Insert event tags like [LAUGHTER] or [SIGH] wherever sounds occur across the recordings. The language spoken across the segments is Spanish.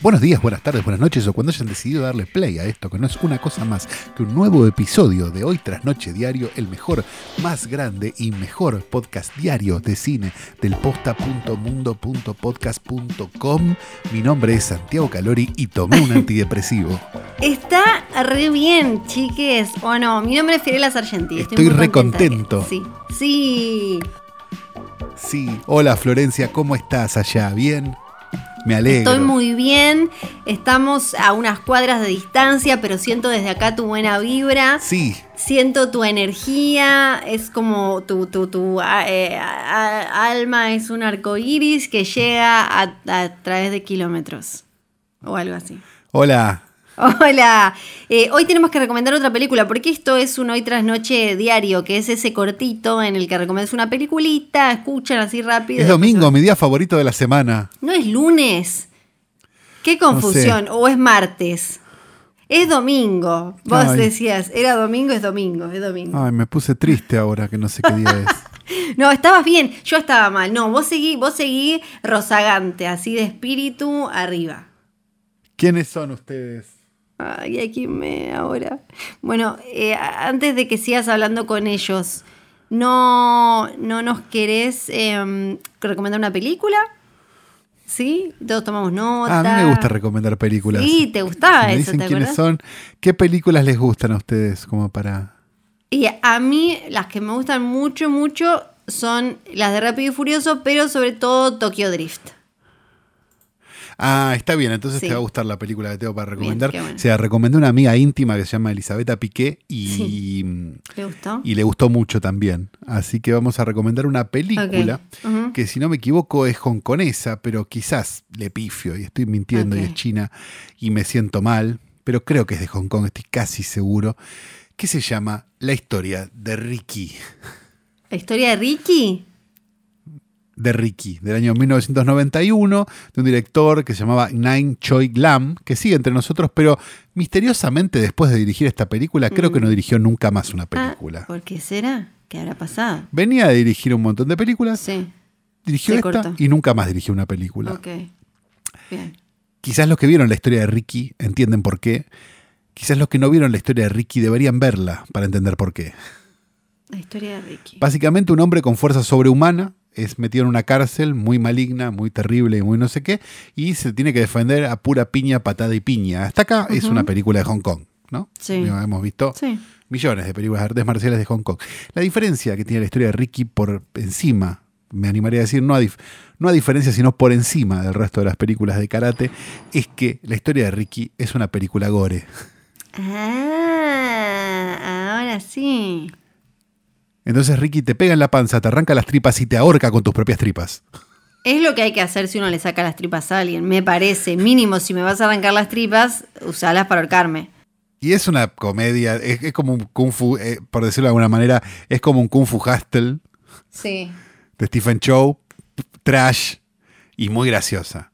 Buenos días, buenas tardes, buenas noches o cuando hayan decidido darle play a esto, que no es una cosa más que un nuevo episodio de Hoy tras Noche Diario, el mejor, más grande y mejor podcast diario de cine del posta.mundo.podcast.com. Mi nombre es Santiago Calori y tomé un [LAUGHS] antidepresivo. Está re bien, chiques. O no, mi nombre es Fiorella Sargenti. Estoy muy re contento. Sí, sí. Sí, hola Florencia, ¿cómo estás allá? ¿Bien? Me alegro. Estoy muy bien. Estamos a unas cuadras de distancia, pero siento desde acá tu buena vibra. Sí, Siento tu energía. Es como tu, tu, tu eh, alma es un arco iris que llega a, a través de kilómetros. O algo así. hola. Hola, Eh, hoy tenemos que recomendar otra película porque esto es un hoy tras noche diario, que es ese cortito en el que recomiendas una peliculita, escuchan así rápido. Es domingo, mi día favorito de la semana. No es lunes. Qué confusión. O es martes. Es domingo. Vos Ay. decías, era domingo, es domingo, es domingo. Ay, me puse triste ahora que no sé qué día es. [LAUGHS] No, estabas bien, yo estaba mal. No, vos seguí, vos seguí rozagante, así de espíritu arriba. ¿Quiénes son ustedes? Ay, aquí me ahora. Bueno, eh, antes de que sigas hablando con ellos, ¿no, no nos querés em, recomendar una película? ¿Sí? Todos tomamos nota. Ah, a mí me gusta recomendar películas. Sí, te gustaba Si me eso, dicen ¿te quiénes acordás? son. ¿Qué películas les gustan a ustedes como para...? Y a mí las que me gustan mucho, mucho son las de Rápido y Furioso, pero sobre todo Tokyo Drift. Ah, está bien, entonces Sí. te va a gustar la película que tengo para recomendar. qué bueno. Se la recomendé a una amiga íntima que se llama Elisabetta Piqué y, Sí. ¿Te gustó? y le gustó mucho también. Así que vamos a recomendar una película que si no me equivoco es hongkonesa, pero quizás le pifio y estoy mintiendo y es china y me siento mal, pero creo que es de Hong Kong, estoy casi seguro, que se llama La historia de Ricky. ¿La historia de Ricky? De Ricky, del año 1991, de un director que se llamaba Nine Choi Lam, que sigue entre nosotros, pero misteriosamente después de dirigir esta película, creo que no dirigió nunca más una película. Mm. Ah, ¿Por qué será? ¿Qué habrá pasado? Venía de dirigir un montón de películas, Sí. dirigió se esta cortó. y nunca más dirigió una película. Ok. Bien. Quizás los que vieron la historia de Ricky entienden por qué. Quizás los que no vieron la historia de Ricky deberían verla para entender por qué. La historia de Ricky. Básicamente un hombre con fuerza sobrehumana es metido en una cárcel muy maligna, muy terrible y muy no sé qué, y se tiene que defender a pura piña, patada y piña. Hasta acá es una película de Hong Kong, ¿no? Sí. Hemos visto Sí. millones de películas de artes marciales de Hong Kong. La diferencia que tiene la historia de Ricky por encima, me animaría a decir, no a, dif- no a diferencia, sino por encima del resto de las películas de karate, es que la historia de Ricky es una película gore. Ah, ahora sí. Entonces Ricky te pega en la panza, te arranca las tripas y te ahorca con tus propias tripas. Es lo que hay que hacer si uno le saca las tripas a alguien. Me parece. Mínimo, si me vas a arrancar las tripas, usalas para ahorcarme. Y es una comedia, es, es como un kung fu, eh, por decirlo de alguna manera, es como un kung fu hustle Sí. de Stephen Chow, trash y muy graciosa.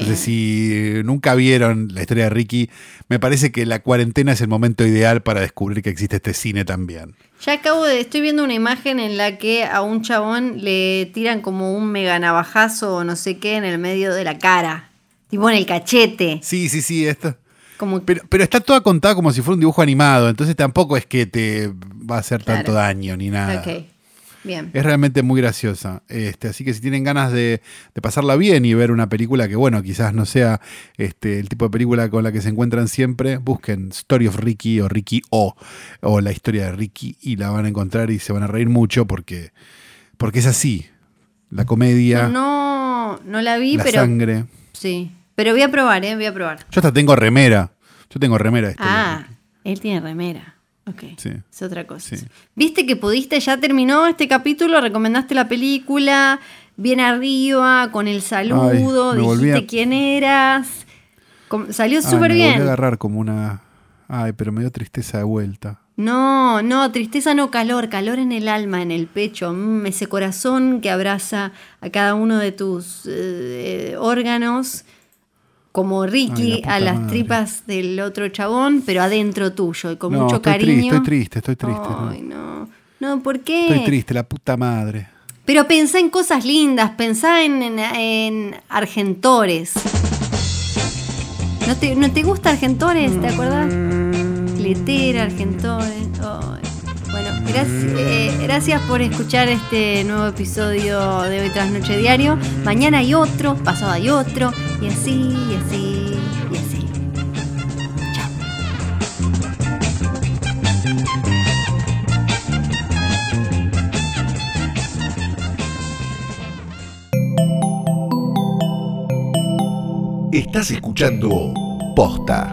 Entonces, si nunca vieron la historia de Ricky, me parece que la cuarentena es el momento ideal para descubrir que existe este cine también. Ya acabo de. Estoy viendo una imagen en la que a un chabón le tiran como un mega navajazo o no sé qué en el medio de la cara. Tipo en el cachete. Sí, sí, sí, esto. Como Pero, pero está toda contada como si fuera un dibujo animado, entonces tampoco es que te va a hacer tanto daño ni nada. Ok. Bien. Es realmente muy graciosa. Este, así que si tienen ganas de, de pasarla bien y ver una película que, bueno, quizás no sea este, el tipo de película con la que se encuentran siempre, busquen Story of Ricky o Ricky O o la historia de Ricky y la van a encontrar y se van a reír mucho porque, porque es así. La comedia, No, no la vi, la pero. sangre. Sí. Pero voy a probar, ¿eh? Voy a probar. Yo hasta tengo remera. Yo tengo remera de Ah, él tiene remera. Ok. Sí. Es otra cosa. Sí. ¿Viste que pudiste? Ya terminó este capítulo, recomendaste la película, bien arriba, con el saludo, me dijiste a- quién eras. Com- Salió súper me volví a bien. agarrar como una... Ay, pero me dio tristeza de vuelta. No, no, tristeza no, calor, calor en el alma, en el pecho, mm, ese corazón que abraza a cada uno de tus eh, órganos como Ay, Ricky la a las madre. tripas del otro chabón, pero adentro tuyo y con no, mucho estoy cariño. triste, estoy triste, estoy triste. Ay, no. no. No, ¿por qué? Estoy triste, la puta madre. Pero pensá en cosas lindas, pensá en, en, en Argentores. ¿No te, ¿No te gusta Argentores? ¿Te acuerdas? Letera, Argentores. Ay. Eh, gracias por escuchar este nuevo episodio de Hoy Tras Noche Diario. Mañana hay otro, pasado hay otro, y así, y así, y así. Chao. Estás escuchando Posta.